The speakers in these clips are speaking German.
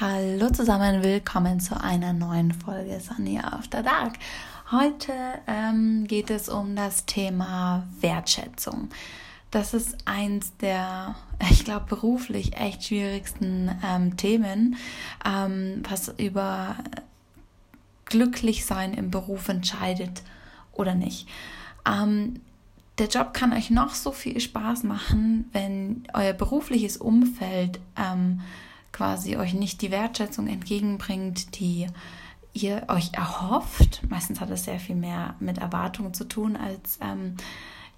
Hallo zusammen, willkommen zu einer neuen Folge Sunny After Dark. Heute ähm, geht es um das Thema Wertschätzung. Das ist eins der, ich glaube, beruflich echt schwierigsten ähm, Themen, ähm, was über Glücklichsein im Beruf entscheidet oder nicht. Ähm, der Job kann euch noch so viel Spaß machen, wenn euer berufliches Umfeld ähm, quasi euch nicht die Wertschätzung entgegenbringt, die ihr euch erhofft. Meistens hat es sehr viel mehr mit Erwartungen zu tun als ähm,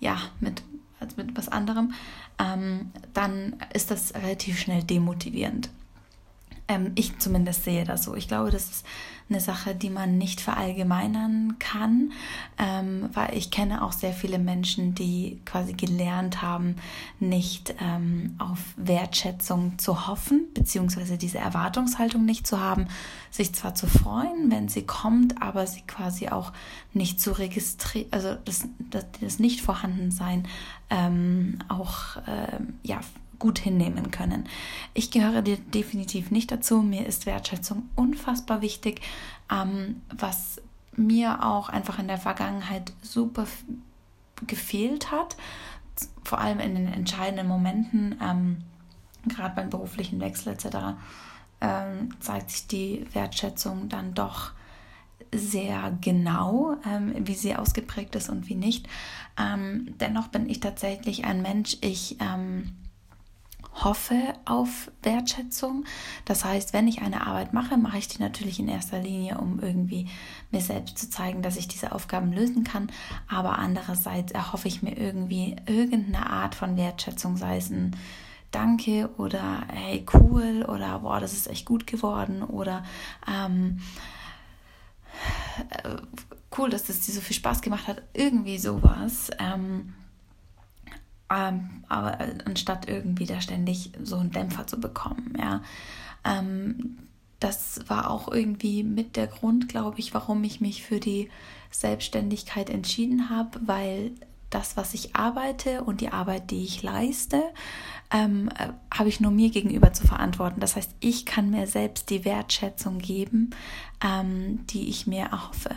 ja mit als mit was anderem. Ähm, dann ist das relativ schnell demotivierend. Ähm, ich zumindest sehe das so. Ich glaube, das ist eine Sache, die man nicht verallgemeinern kann, ähm, weil ich kenne auch sehr viele Menschen, die quasi gelernt haben, nicht ähm, auf Wertschätzung zu hoffen, beziehungsweise diese Erwartungshaltung nicht zu haben, sich zwar zu freuen, wenn sie kommt, aber sie quasi auch nicht zu registrieren, also das, das, das Nicht-Vorhandensein ähm, auch ähm, ja, gut hinnehmen können. Ich gehöre definitiv nicht dazu. Mir ist Wertschätzung unfassbar wichtig, ähm, was mir auch einfach in der Vergangenheit super gefehlt hat, vor allem in den entscheidenden Momenten, ähm, gerade beim beruflichen Wechsel etc., ähm, zeigt sich die Wertschätzung dann doch sehr genau, ähm, wie sie ausgeprägt ist und wie nicht. Ähm, dennoch bin ich tatsächlich ein Mensch, ich ähm, hoffe auf Wertschätzung. Das heißt, wenn ich eine Arbeit mache, mache ich die natürlich in erster Linie, um irgendwie mir selbst zu zeigen, dass ich diese Aufgaben lösen kann. Aber andererseits erhoffe ich mir irgendwie irgendeine Art von Wertschätzung, sei es ein Danke oder hey cool oder boah, das ist echt gut geworden oder ähm, äh, cool, dass das dir so viel Spaß gemacht hat. Irgendwie sowas. Ähm, ähm, aber äh, anstatt irgendwie da ständig so einen Dämpfer zu bekommen, ja. Ähm, das war auch irgendwie mit der Grund, glaube ich, warum ich mich für die Selbstständigkeit entschieden habe, weil das, was ich arbeite und die Arbeit, die ich leiste, ähm, äh, habe ich nur mir gegenüber zu verantworten. Das heißt, ich kann mir selbst die Wertschätzung geben, ähm, die ich mir erhoffe.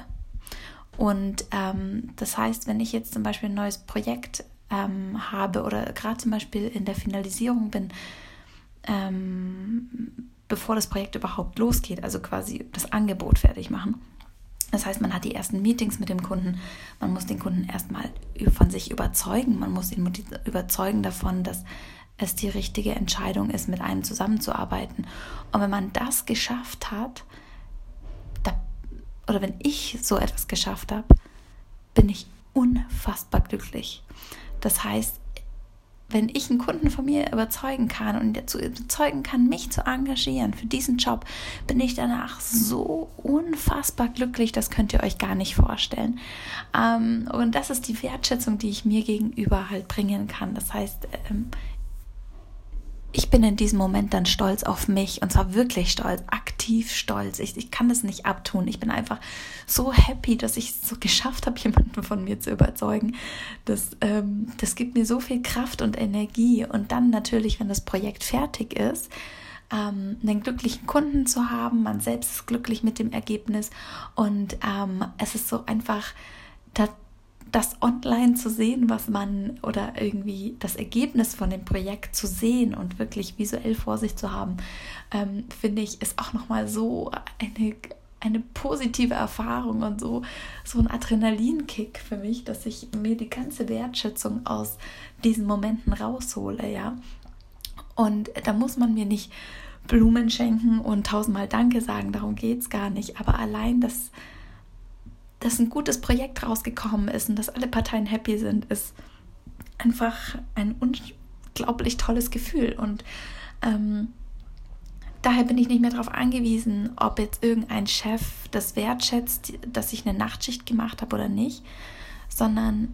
Und ähm, das heißt, wenn ich jetzt zum Beispiel ein neues Projekt ähm, habe oder gerade zum Beispiel in der Finalisierung bin, ähm, bevor das Projekt überhaupt losgeht, also quasi das Angebot fertig machen. Das heißt, man hat die ersten Meetings mit dem Kunden, man muss den Kunden erstmal von sich überzeugen, man muss ihn überzeugen davon, dass es die richtige Entscheidung ist, mit einem zusammenzuarbeiten. Und wenn man das geschafft hat, da, oder wenn ich so etwas geschafft habe, bin ich unfassbar glücklich. Das heißt, wenn ich einen Kunden von mir überzeugen kann und dazu überzeugen kann, mich zu engagieren für diesen Job, bin ich danach so unfassbar glücklich, das könnt ihr euch gar nicht vorstellen. Ähm, und das ist die Wertschätzung, die ich mir gegenüber halt bringen kann. Das heißt, ähm, ich bin in diesem Moment dann stolz auf mich und zwar wirklich stolz, aktiv stolz. Ich, ich kann das nicht abtun. Ich bin einfach so happy, dass ich es so geschafft habe, jemanden von mir zu überzeugen. Das, ähm, das gibt mir so viel Kraft und Energie. Und dann natürlich, wenn das Projekt fertig ist, ähm, einen glücklichen Kunden zu haben, man selbst ist glücklich mit dem Ergebnis und ähm, es ist so einfach, da, das online zu sehen, was man oder irgendwie das Ergebnis von dem Projekt zu sehen und wirklich visuell vor sich zu haben, ähm, finde ich, ist auch nochmal so eine, eine positive Erfahrung und so, so ein Adrenalinkick für mich, dass ich mir die ganze Wertschätzung aus diesen Momenten raushole, ja. Und da muss man mir nicht Blumen schenken und tausendmal Danke sagen, darum geht es gar nicht. Aber allein das dass ein gutes Projekt rausgekommen ist und dass alle Parteien happy sind, ist einfach ein unglaublich tolles Gefühl. Und ähm, daher bin ich nicht mehr darauf angewiesen, ob jetzt irgendein Chef das wertschätzt, dass ich eine Nachtschicht gemacht habe oder nicht, sondern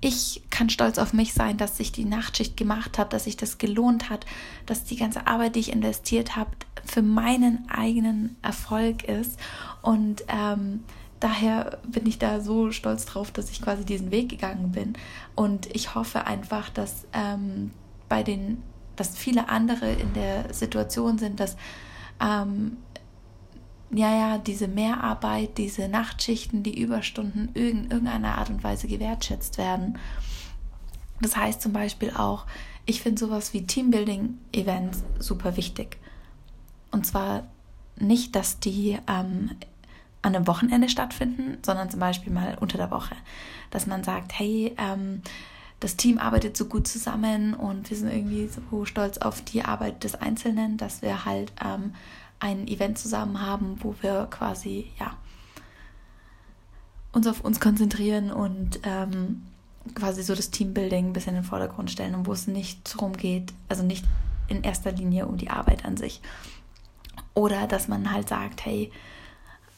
ich kann stolz auf mich sein, dass ich die Nachtschicht gemacht habe, dass sich das gelohnt hat, dass die ganze Arbeit, die ich investiert habe, für meinen eigenen Erfolg ist. Und ähm, daher bin ich da so stolz drauf, dass ich quasi diesen Weg gegangen bin. Und ich hoffe einfach, dass ähm, bei den, dass viele andere in der Situation sind, dass ähm, ja, ja, diese Mehrarbeit, diese Nachtschichten, die Überstunden in irgendeiner Art und Weise gewertschätzt werden. Das heißt zum Beispiel auch, ich finde sowas wie Teambuilding-Events super wichtig. Und zwar nicht, dass die ähm, an einem Wochenende stattfinden, sondern zum Beispiel mal unter der Woche. Dass man sagt, hey, ähm, das Team arbeitet so gut zusammen und wir sind irgendwie so stolz auf die Arbeit des Einzelnen, dass wir halt ähm, ein Event zusammen haben, wo wir quasi, ja, uns auf uns konzentrieren und ähm, quasi so das Teambuilding ein bisschen in den Vordergrund stellen und wo es nicht darum geht, also nicht in erster Linie um die Arbeit an sich. Oder dass man halt sagt, hey,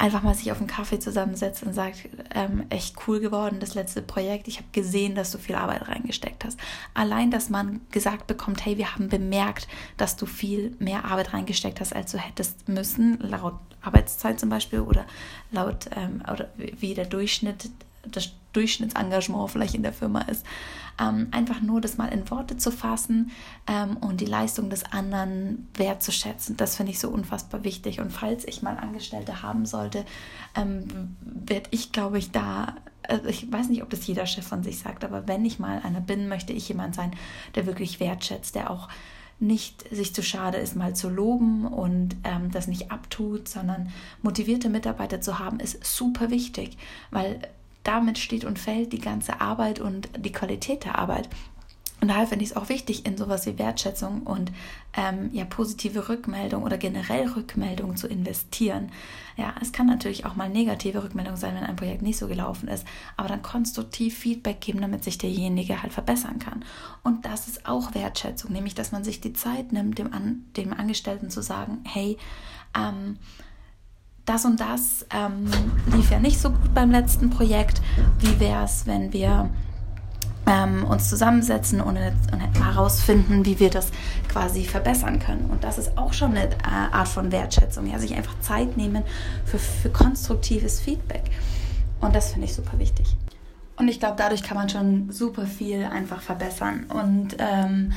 einfach mal sich auf einen Kaffee zusammensetzt und sagt, ähm, echt cool geworden, das letzte Projekt. Ich habe gesehen, dass du viel Arbeit reingesteckt hast. Allein, dass man gesagt bekommt, hey, wir haben bemerkt, dass du viel mehr Arbeit reingesteckt hast, als du hättest müssen, laut Arbeitszeit zum Beispiel oder laut ähm, oder wie der Durchschnitt das Durchschnittsengagement vielleicht in der Firma ist. Ähm, einfach nur das mal in Worte zu fassen ähm, und die Leistung des anderen wertzuschätzen, das finde ich so unfassbar wichtig. Und falls ich mal Angestellte haben sollte, ähm, werde ich, glaube ich, da, also ich weiß nicht, ob das jeder Chef von sich sagt, aber wenn ich mal einer bin, möchte ich jemand sein, der wirklich wertschätzt, der auch nicht sich zu schade ist, mal zu loben und ähm, das nicht abtut, sondern motivierte Mitarbeiter zu haben, ist super wichtig, weil damit steht und fällt die ganze Arbeit und die Qualität der Arbeit. Und daher finde ich es auch wichtig, in sowas wie Wertschätzung und ähm, ja, positive Rückmeldung oder generell Rückmeldung zu investieren. Ja, es kann natürlich auch mal negative Rückmeldung sein, wenn ein Projekt nicht so gelaufen ist, aber dann konstruktiv Feedback geben, damit sich derjenige halt verbessern kann. Und das ist auch Wertschätzung, nämlich dass man sich die Zeit nimmt, dem, An dem Angestellten zu sagen, hey, ähm, das und das ähm, lief ja nicht so gut beim letzten Projekt. Wie wäre es, wenn wir ähm, uns zusammensetzen und, und, herausfinden, wie wir das quasi verbessern können? Und das ist auch schon eine äh, Art von Wertschätzung, ja, sich einfach Zeit nehmen für, für konstruktives Feedback. Und das finde ich super wichtig. Und ich glaube, dadurch kann man schon super viel einfach verbessern. Und ähm,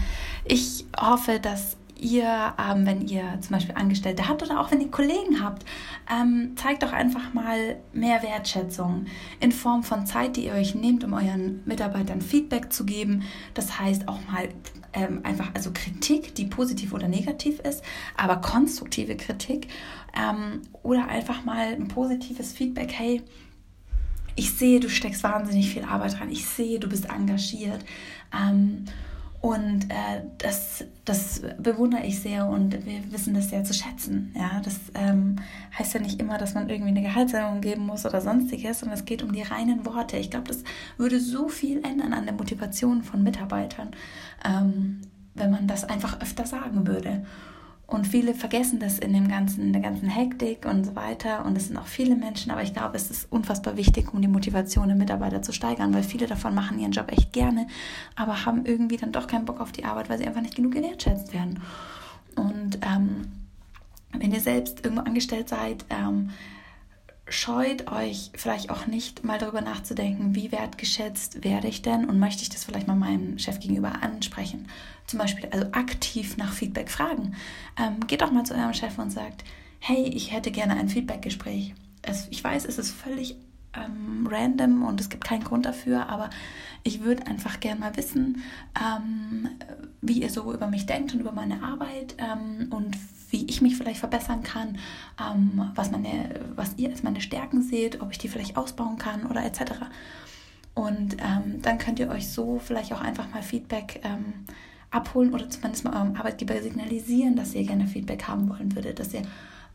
ich hoffe, dass ihr, ähm, wenn ihr zum Beispiel Angestellte habt oder auch wenn ihr Kollegen habt, ähm, zeigt doch einfach mal mehr Wertschätzung in Form von Zeit, die ihr euch nehmt, um euren Mitarbeitern Feedback zu geben. Das heißt auch mal ähm, einfach, also Kritik, die positiv oder negativ ist, aber konstruktive Kritik ähm, oder einfach mal ein positives Feedback, hey, ich sehe, du steckst wahnsinnig viel Arbeit rein. Ich sehe, du bist engagiert. Und äh, das, das bewundere ich sehr und wir wissen das sehr zu schätzen. Ja, das ähm, heißt ja nicht immer, dass man irgendwie eine Gehaltserhöhung geben muss oder sonstiges, sondern es geht um die reinen Worte. Ich glaube, das würde so viel ändern an der Motivation von Mitarbeitern, ähm, wenn man das einfach öfter sagen würde. Und viele vergessen das in dem ganzen, der ganzen Hektik und so weiter. Und es sind auch viele Menschen, aber ich glaube, es ist unfassbar wichtig, um die Motivation der Mitarbeiter zu steigern, weil viele davon machen ihren Job echt gerne, aber haben irgendwie dann doch keinen Bock auf die Arbeit, weil sie einfach nicht genug gewertschätzt werden. Und ähm, wenn ihr selbst irgendwo angestellt seid, ähm, scheut euch vielleicht auch nicht mal darüber nachzudenken, wie wertgeschätzt werde ich denn und möchte ich das vielleicht mal meinem Chef gegenüber ansprechen. Zum Beispiel also aktiv nach Feedback fragen. Ähm, geht doch mal zu eurem Chef und sagt, hey, ich hätte gerne ein Feedbackgespräch. ich weiß, es ist völlig ähm, random und es gibt keinen Grund dafür, aber ich würde einfach gerne mal wissen, ähm, wie ihr so über mich denkt und über meine Arbeit ähm, und wie ich mich vielleicht verbessern kann, ähm, was, meine, was ihr als meine Stärken seht, ob ich die vielleicht ausbauen kann oder etc. Und ähm, dann könnt ihr euch so vielleicht auch einfach mal Feedback ähm, abholen oder zumindest mal eurem Arbeitgeber signalisieren, dass ihr gerne Feedback haben wollen würdet, dass ihr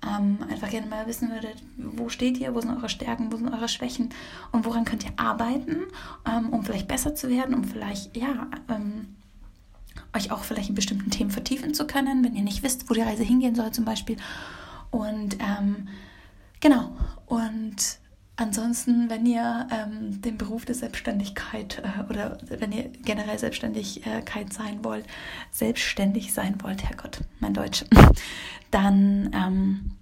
ähm, einfach gerne mal wissen würdet, wo steht ihr, wo sind eure Stärken, wo sind eure Schwächen und woran könnt ihr arbeiten, ähm, um vielleicht besser zu werden, um vielleicht, ja, ähm, euch auch vielleicht in bestimmten Themen vertiefen zu können, wenn ihr nicht wisst, wo die Reise hingehen soll zum Beispiel. Und ähm, genau, und ansonsten, wenn ihr ähm, den Beruf der Selbstständigkeit äh, oder wenn ihr generell Selbstständigkeit sein wollt, selbstständig sein wollt, Herrgott, mein Deutsch, dann ähm,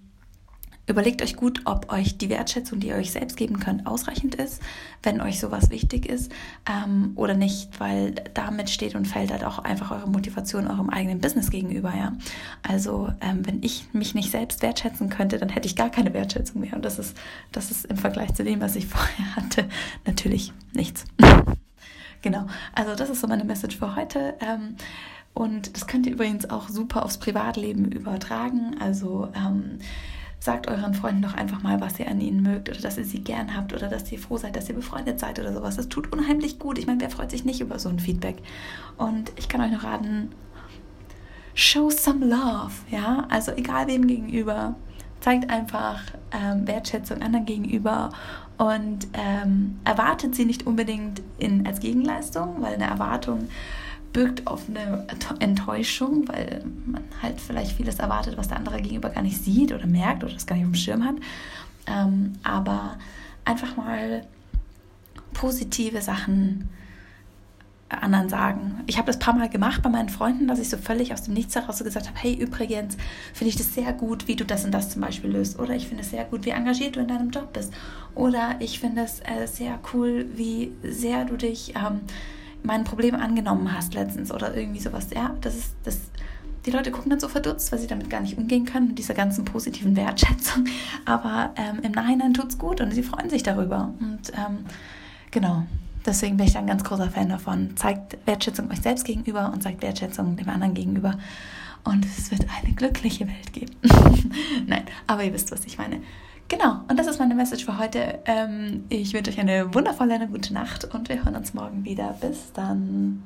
Überlegt euch gut, ob euch die Wertschätzung, die ihr euch selbst geben könnt, ausreichend ist, wenn euch sowas wichtig ist ähm, oder nicht, weil damit steht und fällt halt auch einfach eure Motivation eurem eigenen Business gegenüber. Ja? Also ähm, wenn ich mich nicht selbst wertschätzen könnte, dann hätte ich gar keine Wertschätzung mehr. Und das ist, das ist im Vergleich zu dem, was ich vorher hatte, natürlich nichts. genau, also das ist so meine Message für heute. Ähm, und das könnt ihr übrigens auch super aufs Privatleben übertragen. Also ähm, sagt euren Freunden doch einfach mal, was ihr an ihnen mögt oder dass ihr sie gern habt oder dass ihr froh seid, dass ihr befreundet seid oder sowas. Das tut unheimlich gut. Ich meine, wer freut sich nicht über so ein Feedback? Und ich kann euch noch raten, show some love, ja? Also egal wem gegenüber, zeigt einfach ähm, Wertschätzung anderen gegenüber und ähm, erwartet sie nicht unbedingt in, als Gegenleistung, weil eine Erwartung birgt eine Enttäuschung, weil man halt vielleicht vieles erwartet, was der andere gegenüber gar nicht sieht oder merkt oder das gar nicht auf dem Schirm hat. Ähm, aber einfach mal positive Sachen anderen sagen. Ich habe das ein paar Mal gemacht bei meinen Freunden, dass ich so völlig aus dem Nichts heraus so gesagt habe, hey, übrigens finde ich das sehr gut, wie du das und das zum Beispiel löst. Oder ich finde es sehr gut, wie engagiert du in deinem Job bist. Oder ich finde es äh, sehr cool, wie sehr du dich ähm, mein Problem angenommen hast letztens oder irgendwie sowas. Ja, das ist das. Die Leute gucken dann so verdutzt, weil sie damit gar nicht umgehen können mit dieser ganzen positiven Wertschätzung. Aber ähm, im Nachhinein tut es gut und sie freuen sich darüber. Und ähm, genau, deswegen bin ich da ein ganz großer Fan davon. Zeigt Wertschätzung euch selbst gegenüber und zeigt Wertschätzung dem anderen gegenüber. Und es wird eine glückliche Welt geben. Nein, aber ihr wisst, was ich meine. Genau, und das ist meine Message für heute. Ähm, ich wünsche euch eine wundervolle, eine gute Nacht und wir hören uns morgen wieder. Bis dann.